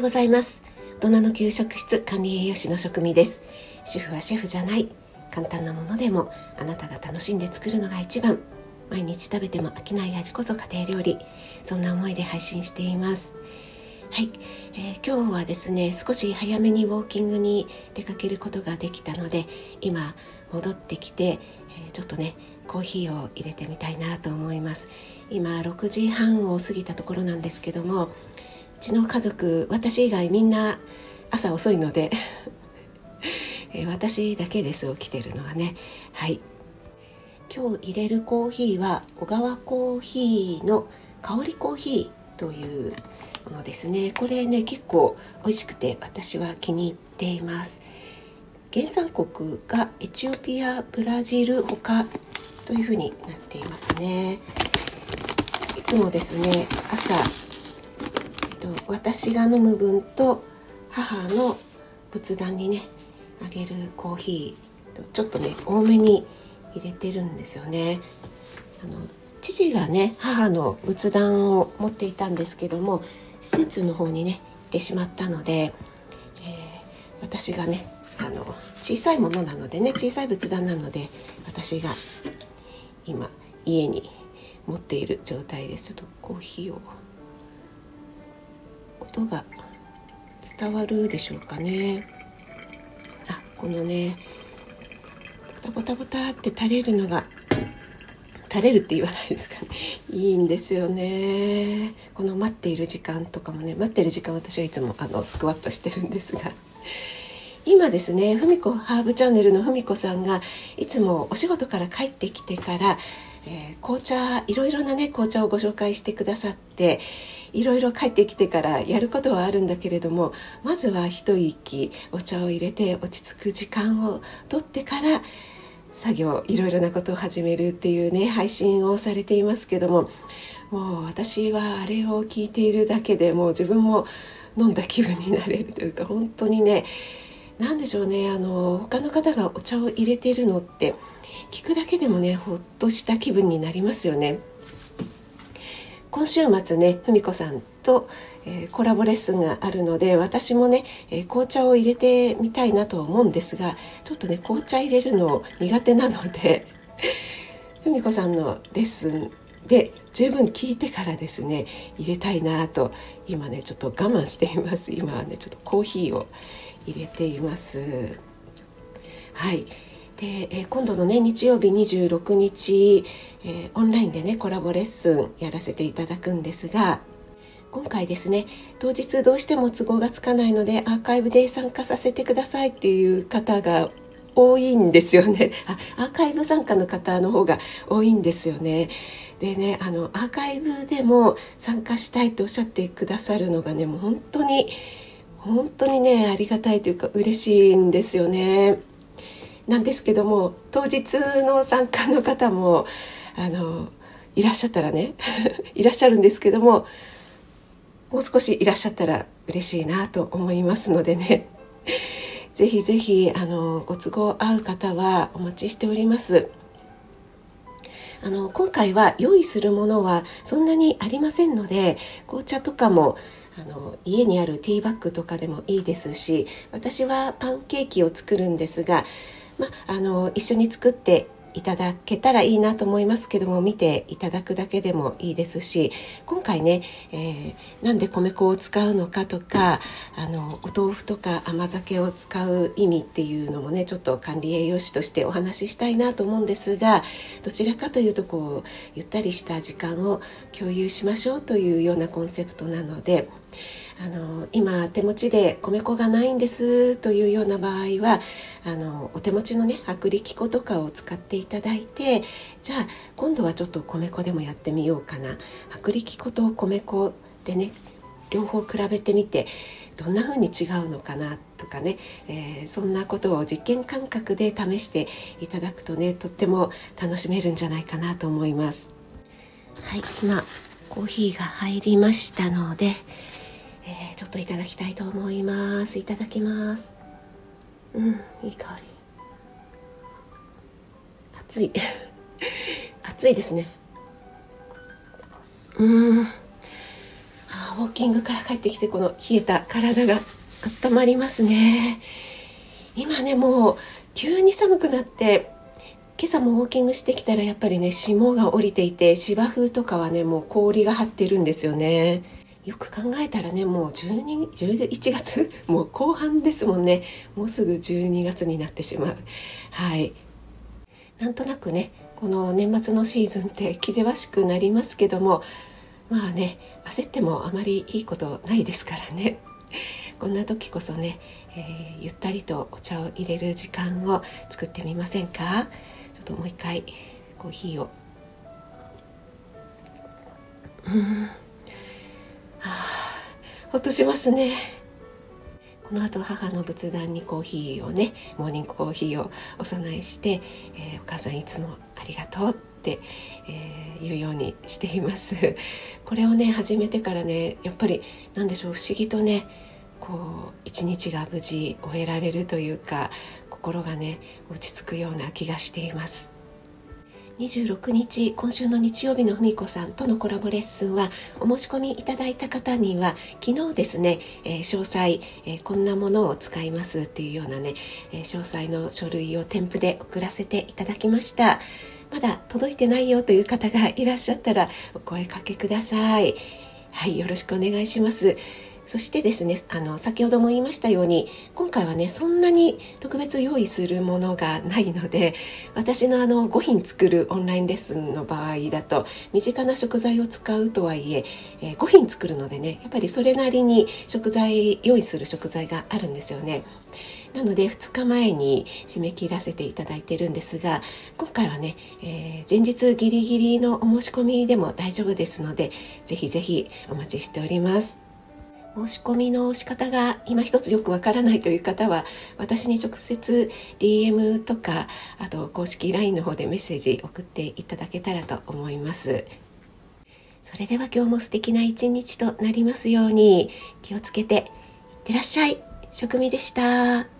ようございます。大人の給食室管理栄養士の職味です。主婦はシェフじゃない。簡単なものでもあなたが楽しんで作るのが一番。毎日食べても飽きない味こそ家庭料理。そんな思いで配信しています。はい、えー、今日はですね少し早めにウォーキングに出かけることができたので今戻ってきて、えー、ちょっとねコーヒーを入れてみたいなと思います。今6時半を過ぎたところなんですけどもちの家族私以外みんな朝遅いので 私だけです起きてるのはねはい。今日入れるコーヒーは小川コーヒーの香りコーヒーというものですね。これね結構美味しくて私は気に入っています。原産国がエチオピアブラジルほかというふうになっていますね。いつもですね朝、と、私が飲む分と母の仏壇にねあげるコーヒーとちょっとね多めに入れてるんですよね。あの父がね母の仏壇を持っていたんですけども施設の方にね行ってしまったので、えー、私がねあの小さいものなのでね小さい仏壇なので私が今家に持っている状態です。ちょっとコーヒーを音が伝わるでしょうかね。あこのねボタボタボタって垂れるのが垂れるって言わないですかね。いいんですよね。この待っている時間とかもね待ってる時間私はいつもあのスクワットしてるんですが。今ですねふみこハーブチャンネルのふみこさんがいつもお仕事から帰ってきてから、えー、紅茶いろいろなね紅茶をご紹介してくださっていろいろ帰ってきてからやることはあるんだけれどもまずは一息お茶を入れて落ち着く時間をとってから作業いろいろなことを始めるっていうね配信をされていますけどももう私はあれを聞いているだけでもう自分も飲んだ気分になれるというか本当にね何でしょうねあの他の方がお茶を入れているのって聞くだけでもねほっとした気分になりますよね。今週末ねふこさんと、えー、コラボレッスンがあるので私もね、えー、紅茶を入れてみたいなと思うんですがちょっとね紅茶入れるの苦手なので ふみこさんのレッスンで十分聞いてからですね入れたいなと今ねちょっと我慢しています。今はねちょっとコーヒーを入れています。はい。で、えー、今度のね日曜日26日、えー、オンラインでねコラボレッスンやらせていただくんですが今回ですね当日どうしても都合がつかないのでアーカイブで参加させてくださいっていう方が多いんですよね。あアーカイブ参加の方の方が多いんですよね。でねあのアーカイブでも参加したいとおっしゃってくださるのがねもう本当に本当にねありがたいというか嬉しいんですよね。なんですけども当日の参加の方もあのいらっしゃったらね いらっしゃるんですけどももう少しいらっしゃったら嬉しいなと思いますのでね。ぜひぜひあのご都合合う方はお待ちしております。あの今回は用意するものはそんなにありませんので紅茶とかもあの家にあるティーバッグとかでもいいですし私はパンケーキを作るんですが、ま、あの一緒に作っていただけたらいいなと思いますけども見ていただくだけでもいいですし今回ね、えー、なんで米粉を使うのかとかあのお豆腐とか甘酒を使う意味っていうのもねちょっと管理栄養士としてお話ししたいなと思うんですがどちらかというとこうゆったりした時間を共有しましょうというようなコンセプトなので。あの今手持ちで米粉がないんですというような場合はあのお手持ちのね薄力粉とかを使っていただいてじゃあ今度はちょっと米粉でもやってみようかな薄力粉と米粉でね両方比べてみてどんな風に違うのかなとかね、えー、そんなことを実験感覚で試していただくとねとっても楽しめるんじゃないかなと思います。はい今コーヒーが入りましたのでえー、ちょっといただきたいと思います。いただきます。うんいい香り。熱い。熱いですね。うん。あウォーキングから帰ってきてこの冷えた体が温まりますね。今ねもう急に寒くなって今朝もウォーキングしてきたらやっぱりね霜が降りていて芝生とかはねもう氷が張ってるんですよね。よく考えたらねもう12 11月 もう後半ですもんね。もうすぐ12月になってしまう。はい。なんとなくねこの年末のシーズンって気ぜわしくなりますけどもまあね焦ってもあまりいいことないですからね。こんな時こそね、えー、ゆったりとお茶を入れる時間を作ってみませんか？ちょっともう一回コーヒーを。うん。は あほっとしますね。この後母の仏壇にコーヒーをねモーニングコーヒーをお供えして、えー、お母さんいつもありがとうって、えー、言うようにしています。これをね始めてからねやっぱり何でしょう不思議とねこう一日が無事終えられるというか心がね落ち着くような気がしています。26日今週の日曜日のふみこさんとのコラボレッスンはお申し込みいただいた方には昨日ですね、えー、詳細、えー、こんなものを使いますっていうようなね、えー、詳細の書類を添付で送らせていただきました。まだ届いてないよという方がいらっしゃったらお声かけください。はいよろしくお願いします。そしてですねあの先ほども言いましたように今回はねそんなに特別用意するものがないので私のあの5品作るオンラインレッスンの場合だと身近な食材を使うとはいええー、5品作るのでねやっぱりそれなりに食材用意する食材があるんですよね。なので2日前に締め切らせていただいてるんですが今回はね、えー、前日ギリギリのお申し込みでも大丈夫ですのでぜひぜひお待ちしております。申し込みの仕方が今一つよくわからないという方は私に直接 DM とかあと公式 LINE の方でメッセージ送っていただけたらと思いますそれでは今日も素敵な一日となりますように気をつけていってらっしゃい職味でした。